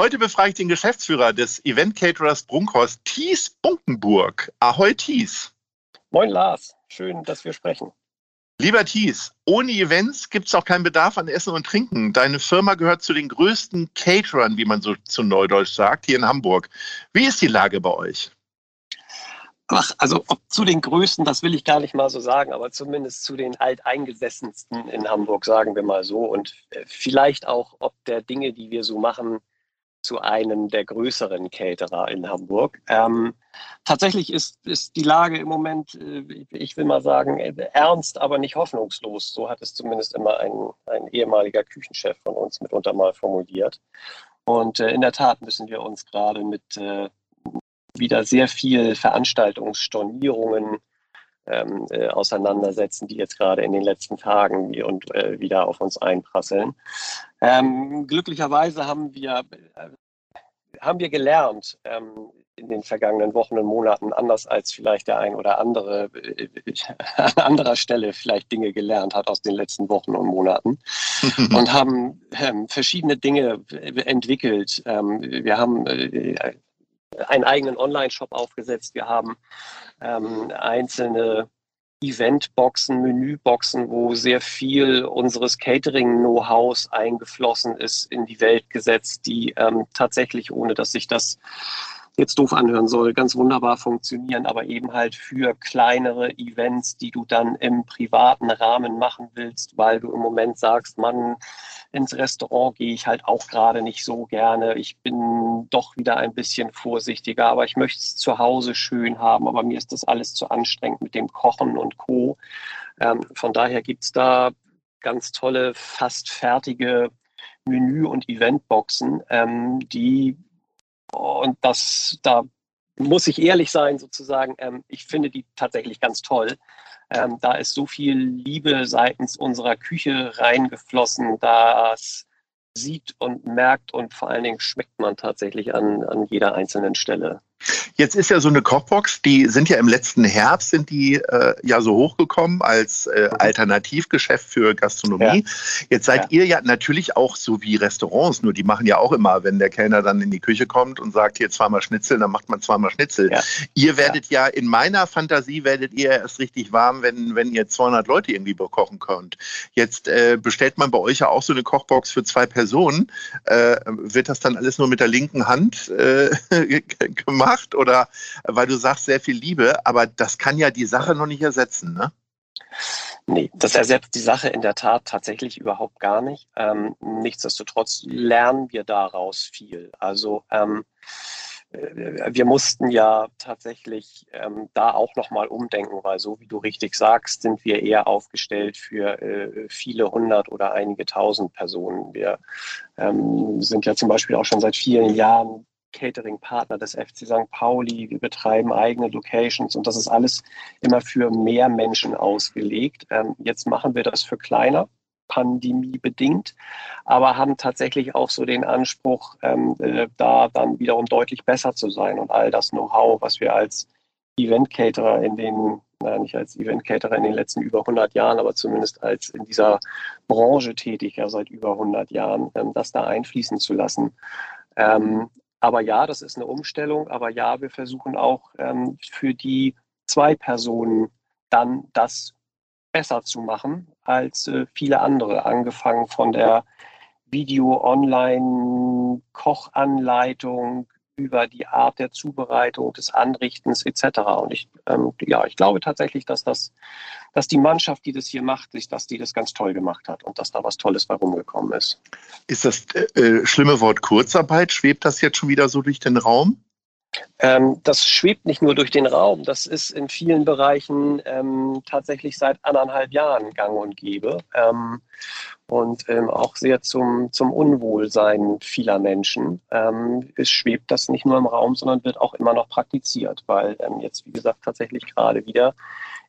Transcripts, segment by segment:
Heute befrage ich den Geschäftsführer des Event Caterers Brunkhorst, Thies Bunkenburg. Ahoi Thies. Moin Lars, schön, dass wir sprechen. Lieber Thies, ohne Events gibt es auch keinen Bedarf an Essen und Trinken. Deine Firma gehört zu den größten Caterern, wie man so zu Neudeutsch sagt, hier in Hamburg. Wie ist die Lage bei euch? Ach, also ob zu den größten, das will ich gar nicht mal so sagen, aber zumindest zu den alteingesessensten in Hamburg, sagen wir mal so. Und äh, vielleicht auch, ob der Dinge, die wir so machen, zu einem der größeren Caterer in Hamburg. Ähm, tatsächlich ist, ist die Lage im Moment, äh, ich will mal sagen, ernst, aber nicht hoffnungslos. So hat es zumindest immer ein, ein ehemaliger Küchenchef von uns mitunter mal formuliert. Und äh, in der Tat müssen wir uns gerade mit äh, wieder sehr viel Veranstaltungsstornierungen ähm, äh, auseinandersetzen, die jetzt gerade in den letzten Tagen und äh, wieder auf uns einprasseln. Ähm, glücklicherweise haben wir, äh, haben wir gelernt ähm, in den vergangenen Wochen und Monaten, anders als vielleicht der ein oder andere äh, an anderer Stelle vielleicht Dinge gelernt hat aus den letzten Wochen und Monaten und haben ähm, verschiedene Dinge entwickelt. Ähm, wir haben äh, einen eigenen Online-Shop aufgesetzt. Wir haben ähm, einzelne Eventboxen, Menüboxen, wo sehr viel unseres Catering-Know-hows eingeflossen ist, in die Welt gesetzt, die ähm, tatsächlich, ohne dass sich das jetzt doof anhören soll, ganz wunderbar funktionieren, aber eben halt für kleinere Events, die du dann im privaten Rahmen machen willst, weil du im Moment sagst, man, ins Restaurant gehe ich halt auch gerade nicht so gerne. Ich bin doch wieder ein bisschen vorsichtiger, aber ich möchte es zu Hause schön haben, aber mir ist das alles zu anstrengend mit dem Kochen und Co. Ähm, von daher gibt es da ganz tolle, fast fertige Menü- und Eventboxen, ähm, die und das, da muss ich ehrlich sein, sozusagen, ähm, ich finde die tatsächlich ganz toll. Ähm, da ist so viel Liebe seitens unserer Küche reingeflossen, das sieht und merkt und vor allen Dingen schmeckt man tatsächlich an, an jeder einzelnen Stelle. Jetzt ist ja so eine Kochbox, die sind ja im letzten Herbst sind die äh, ja so hochgekommen als äh, mhm. Alternativgeschäft für Gastronomie. Ja. Jetzt seid ja. ihr ja natürlich auch so wie Restaurants, nur die machen ja auch immer, wenn der Kellner dann in die Küche kommt und sagt, hier zweimal Schnitzel, dann macht man zweimal Schnitzel. Ja. Ihr werdet ja. in meiner Fantasie werdet ihr erst richtig warm, wenn, wenn ihr 200 Leute irgendwie bekochen könnt. Jetzt äh, bestellt man bei euch ja auch so eine Kochbox für zwei Personen. Äh, wird das dann alles nur mit der linken Hand äh, gemacht? Gemacht oder weil du sagst, sehr viel Liebe, aber das kann ja die Sache noch nicht ersetzen, ne? Nee, das ersetzt die Sache in der Tat tatsächlich überhaupt gar nicht. Ähm, nichtsdestotrotz lernen wir daraus viel. Also ähm, äh, wir mussten ja tatsächlich ähm, da auch nochmal umdenken, weil so wie du richtig sagst, sind wir eher aufgestellt für äh, viele hundert oder einige tausend Personen. Wir ähm, sind ja zum Beispiel auch schon seit vielen Jahren Catering-Partner des FC St. Pauli. Wir betreiben eigene Locations und das ist alles immer für mehr Menschen ausgelegt. Ähm, jetzt machen wir das für kleiner, pandemiebedingt, aber haben tatsächlich auch so den Anspruch, ähm, äh, da dann wiederum deutlich besser zu sein und all das Know-how, was wir als Event-Caterer in den na, nicht als Event-Caterer in den letzten über 100 Jahren, aber zumindest als in dieser Branche tätig, ja seit über 100 Jahren, ähm, das da einfließen zu lassen. Ähm, aber ja, das ist eine Umstellung. Aber ja, wir versuchen auch ähm, für die zwei Personen dann das besser zu machen als äh, viele andere, angefangen von der Video, Online, Kochanleitung, über die Art der Zubereitung, des Anrichtens etc. Und ich, ähm, ja, ich glaube tatsächlich, dass das, dass die Mannschaft, die das hier macht, dass die das ganz toll gemacht hat und dass da was Tolles bei rumgekommen ist. Ist das äh, äh schlimme Wort Kurzarbeit? Schwebt das jetzt schon wieder so durch den Raum? Ähm, das schwebt nicht nur durch den Raum, das ist in vielen Bereichen ähm, tatsächlich seit anderthalb Jahren gang und gäbe ähm, und ähm, auch sehr zum, zum Unwohlsein vieler Menschen. Ähm, es schwebt das nicht nur im Raum, sondern wird auch immer noch praktiziert, weil ähm, jetzt, wie gesagt, tatsächlich gerade wieder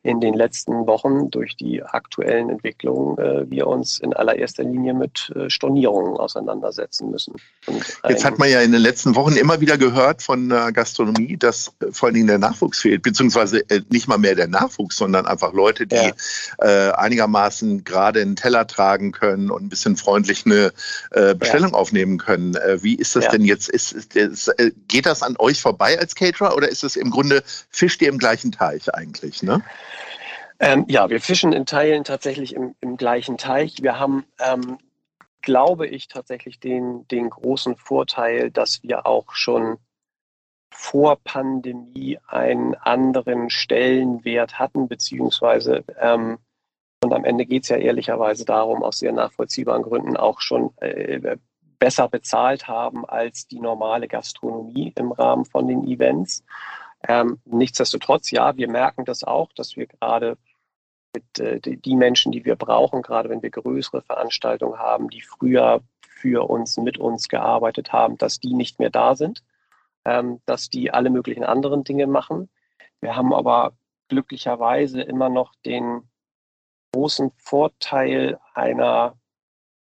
in den letzten Wochen durch die aktuellen Entwicklungen äh, wir uns in allererster Linie mit äh, Stornierungen auseinandersetzen müssen. Jetzt hat man ja in den letzten Wochen immer wieder gehört von der Gastronomie, dass äh, vor allen Dingen der Nachwuchs fehlt, beziehungsweise äh, nicht mal mehr der Nachwuchs, sondern einfach Leute, die ja. Äh, einigermaßen gerade einen Teller tragen können und ein bisschen freundlich eine äh, Bestellung ja. aufnehmen können. wie ist das ja. denn jetzt? Ist, ist, ist, geht das an euch vorbei als Caterer oder ist es im Grunde, fischt ihr im gleichen Teich eigentlich? Ne? Ähm, ja, wir fischen in Teilen tatsächlich im, im gleichen Teich. Wir haben, ähm, glaube ich, tatsächlich den, den großen Vorteil, dass wir auch schon vor Pandemie einen anderen Stellenwert hatten, beziehungsweise ähm, und am Ende geht es ja ehrlicherweise darum, aus sehr nachvollziehbaren Gründen auch schon äh, besser bezahlt haben als die normale Gastronomie im Rahmen von den Events. Ähm, nichtsdestotrotz, ja, wir merken das auch, dass wir gerade mit äh, die Menschen, die wir brauchen, gerade wenn wir größere Veranstaltungen haben, die früher für uns, mit uns gearbeitet haben, dass die nicht mehr da sind, ähm, dass die alle möglichen anderen Dinge machen. Wir haben aber glücklicherweise immer noch den großen Vorteil einer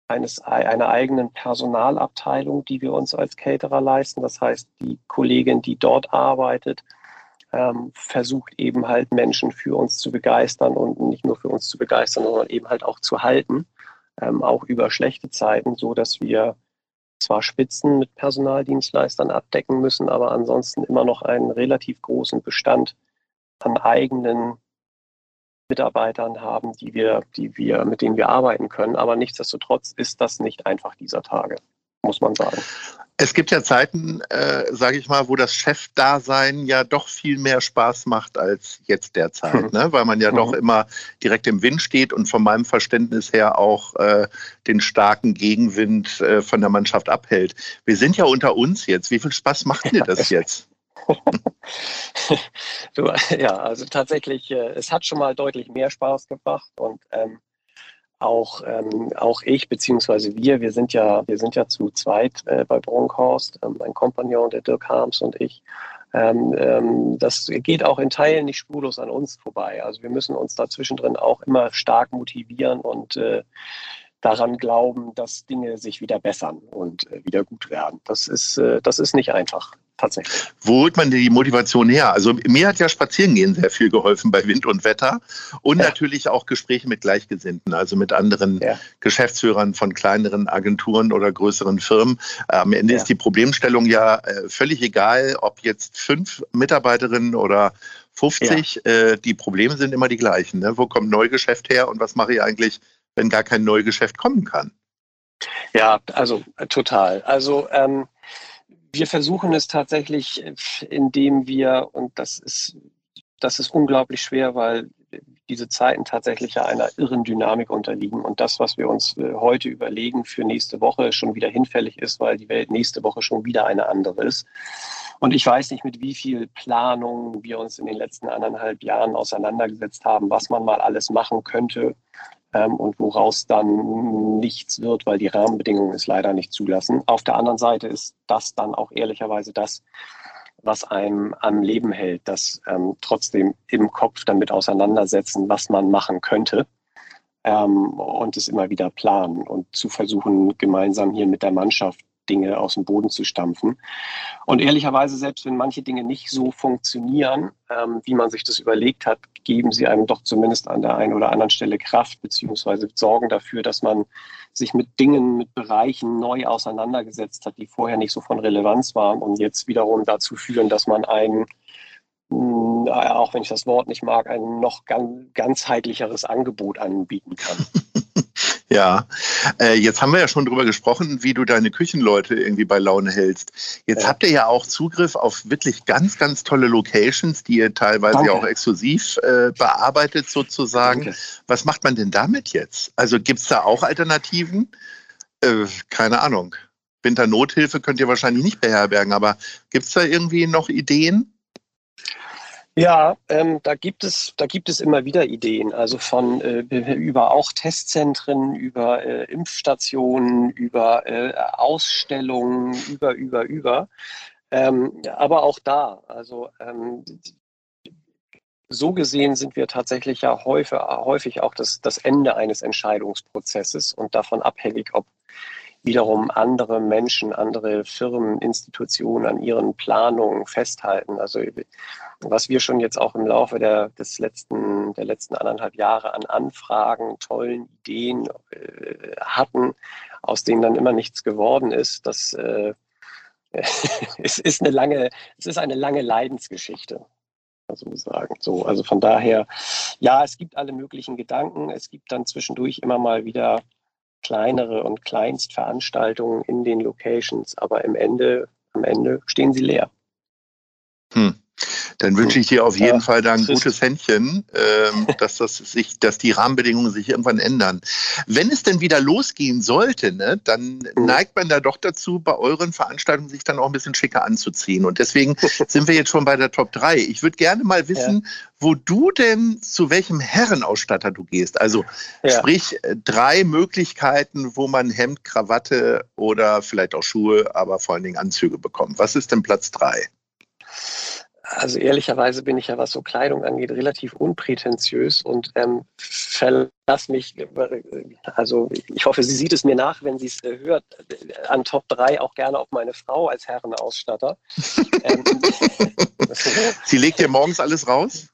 eines, einer eigenen Personalabteilung, die wir uns als Caterer leisten. Das heißt, die Kollegin, die dort arbeitet, ähm, versucht eben halt Menschen für uns zu begeistern und nicht nur für uns zu begeistern, sondern eben halt auch zu halten, ähm, auch über schlechte Zeiten, so dass wir zwar Spitzen mit Personaldienstleistern abdecken müssen, aber ansonsten immer noch einen relativ großen Bestand an eigenen Mitarbeitern haben, die wir, die wir, mit denen wir arbeiten können. Aber nichtsdestotrotz ist das nicht einfach dieser Tage, muss man sagen. Es gibt ja Zeiten, äh, sage ich mal, wo das Chefdasein ja doch viel mehr Spaß macht als jetzt derzeit, ne? weil man ja mhm. doch immer direkt im Wind steht und von meinem Verständnis her auch äh, den starken Gegenwind äh, von der Mannschaft abhält. Wir sind ja unter uns jetzt. Wie viel Spaß macht dir das jetzt? du, ja, also tatsächlich, äh, es hat schon mal deutlich mehr Spaß gemacht und ähm, auch, ähm, auch ich beziehungsweise wir, wir sind ja, wir sind ja zu zweit äh, bei Bronkhorst, ähm, mein Kompagnon, der Dirk Harms und ich. Ähm, ähm, das geht auch in Teilen nicht spurlos an uns vorbei. Also wir müssen uns da zwischendrin auch immer stark motivieren und äh, daran glauben, dass Dinge sich wieder bessern und äh, wieder gut werden. Das ist, äh, das ist nicht einfach tatsächlich. Wo holt man die Motivation her? Also mir hat ja Spazierengehen sehr viel geholfen bei Wind und Wetter und ja. natürlich auch Gespräche mit Gleichgesinnten, also mit anderen ja. Geschäftsführern von kleineren Agenturen oder größeren Firmen. Am Ende ja. ist die Problemstellung ja äh, völlig egal, ob jetzt fünf Mitarbeiterinnen oder 50, äh, die Probleme sind immer die gleichen. Ne? Wo kommt Neugeschäft her und was mache ich eigentlich, wenn gar kein Neugeschäft kommen kann? Ja, also total. Also ähm, wir versuchen es tatsächlich, indem wir, und das ist, das ist unglaublich schwer, weil diese Zeiten tatsächlich einer irren Dynamik unterliegen. Und das, was wir uns äh, heute überlegen für nächste Woche, schon wieder hinfällig ist, weil die Welt nächste Woche schon wieder eine andere ist. Und ich weiß nicht, mit wie viel Planung wir uns in den letzten anderthalb Jahren auseinandergesetzt haben, was man mal alles machen könnte, ähm, und woraus dann nichts wird, weil die Rahmenbedingungen es leider nicht zulassen. Auf der anderen Seite ist das dann auch ehrlicherweise das, was einem am Leben hält, das ähm, trotzdem im Kopf damit auseinandersetzen, was man machen könnte ähm, und es immer wieder planen und zu versuchen, gemeinsam hier mit der Mannschaft Dinge aus dem Boden zu stampfen. Und ehrlicherweise, selbst wenn manche Dinge nicht so funktionieren, ähm, wie man sich das überlegt hat, geben sie einem doch zumindest an der einen oder anderen Stelle Kraft, beziehungsweise sorgen dafür, dass man sich mit Dingen, mit Bereichen neu auseinandergesetzt hat, die vorher nicht so von Relevanz waren und jetzt wiederum dazu führen, dass man ein hm, auch wenn ich das Wort nicht mag, ein noch ganzheitlicheres Angebot anbieten kann. Ja, äh, jetzt haben wir ja schon drüber gesprochen, wie du deine Küchenleute irgendwie bei Laune hältst. Jetzt ja. habt ihr ja auch Zugriff auf wirklich ganz, ganz tolle Locations, die ihr teilweise Danke. auch exklusiv äh, bearbeitet sozusagen. Danke. Was macht man denn damit jetzt? Also gibt es da auch Alternativen? Äh, keine Ahnung. Winternothilfe könnt ihr wahrscheinlich nicht beherbergen, aber gibt es da irgendwie noch Ideen? Ja, ähm, da gibt es, da gibt es immer wieder Ideen, also von äh, über auch Testzentren, über äh, Impfstationen, über äh, Ausstellungen, über, über, über. Ähm, aber auch da, also ähm, so gesehen sind wir tatsächlich ja häufig, häufig auch das, das Ende eines Entscheidungsprozesses und davon abhängig, ob wiederum andere Menschen, andere Firmen, Institutionen an ihren Planungen festhalten. Also was wir schon jetzt auch im Laufe der, des letzten, der letzten anderthalb Jahre an Anfragen, tollen Ideen äh, hatten, aus denen dann immer nichts geworden ist, das äh, es ist eine lange, es ist eine lange Leidensgeschichte so sagen. So, also von daher, ja, es gibt alle möglichen Gedanken. Es gibt dann zwischendurch immer mal wieder kleinere und Kleinstveranstaltungen in den Locations, aber im Ende, am Ende stehen sie leer. Hm. Dann wünsche ich dir auf jeden ja, Fall da ein gutes Händchen, ähm, dass das sich, dass die Rahmenbedingungen sich irgendwann ändern. Wenn es denn wieder losgehen sollte, ne, dann neigt man da doch dazu, bei euren Veranstaltungen sich dann auch ein bisschen schicker anzuziehen. Und deswegen sind wir jetzt schon bei der Top 3. Ich würde gerne mal wissen, ja. wo du denn zu welchem Herrenausstatter du gehst. Also ja. sprich drei Möglichkeiten, wo man Hemd, Krawatte oder vielleicht auch Schuhe, aber vor allen Dingen Anzüge bekommt. Was ist denn Platz 3? Also ehrlicherweise bin ich ja, was so Kleidung angeht, relativ unprätentiös und ähm, verlass mich, also ich hoffe, sie sieht es mir nach, wenn sie es äh, hört, an Top 3 auch gerne auf meine Frau als Herrenausstatter. ähm, sie legt dir morgens alles raus?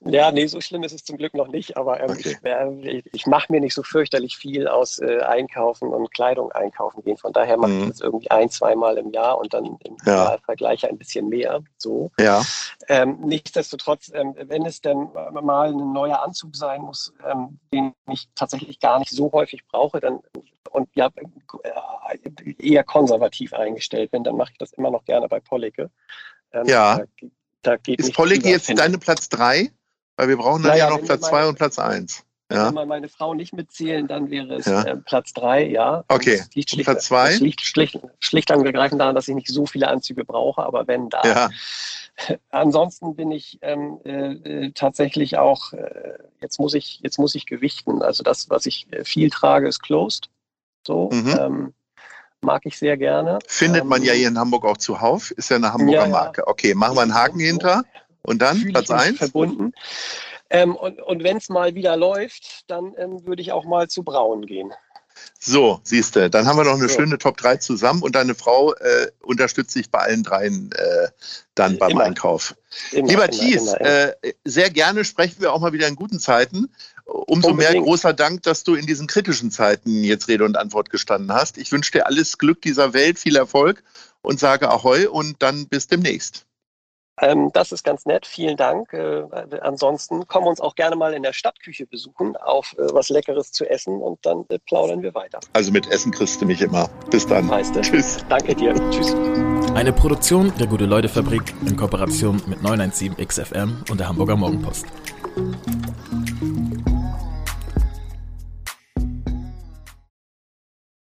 Ja, nee, so schlimm ist es zum Glück noch nicht, aber ähm, okay. ich, äh, ich mache mir nicht so fürchterlich viel aus äh, Einkaufen und Kleidung einkaufen gehen. Von daher mache mhm. ich das irgendwie ein, zweimal im Jahr und dann im ja. Vergleich ein bisschen mehr. So. Ja. Ähm, nichtsdestotrotz, ähm, wenn es denn mal ein neuer Anzug sein muss, ähm, den ich tatsächlich gar nicht so häufig brauche, dann und ja äh, eher konservativ eingestellt bin, dann mache ich das immer noch gerne bei Pollicke. Ähm, ja. Da, da ist Pollicke jetzt deine Platz drei? Weil wir brauchen dann naja, ja noch Platz zwei und Platz eins. Ja. Wenn wir meine Frau nicht mitzählen, dann wäre es ja. äh, Platz drei, ja. Okay. Schlicht, Platz zwei? Das liegt schlicht, schlicht und ergreifend daran, dass ich nicht so viele Anzüge brauche, aber wenn da. Ja. Ansonsten bin ich ähm, äh, tatsächlich auch, äh, jetzt, muss ich, jetzt muss ich gewichten. Also das, was ich äh, viel trage, ist Closed. So. Mhm. Ähm, mag ich sehr gerne. Findet man ja ähm, hier in Hamburg auch zuhauf, ist ja eine Hamburger ja, Marke. Okay, machen wir einen Haken hinter. Und dann Platz 1? Verbunden. Ähm, und und wenn es mal wieder läuft, dann ähm, würde ich auch mal zu Braun gehen. So, siehst du, dann haben wir noch eine so. schöne Top 3 zusammen und deine Frau äh, unterstützt sich bei allen dreien äh, dann beim immer. Einkauf. Immer, Lieber immer, Thies, äh, sehr gerne sprechen wir auch mal wieder in guten Zeiten. Umso Unbedingt. mehr großer Dank, dass du in diesen kritischen Zeiten jetzt Rede und Antwort gestanden hast. Ich wünsche dir alles Glück dieser Welt, viel Erfolg und sage Ahoi und dann bis demnächst. Ähm, das ist ganz nett, vielen Dank. Äh, ansonsten kommen wir uns auch gerne mal in der Stadtküche besuchen, auf äh, was Leckeres zu essen und dann äh, plaudern wir weiter. Also mit Essen kriegst du mich immer. Bis dann. Heißt Tschüss. Danke dir. Tschüss. Eine Produktion der Gute-Leute-Fabrik in Kooperation mit 917 XFM und der Hamburger Morgenpost.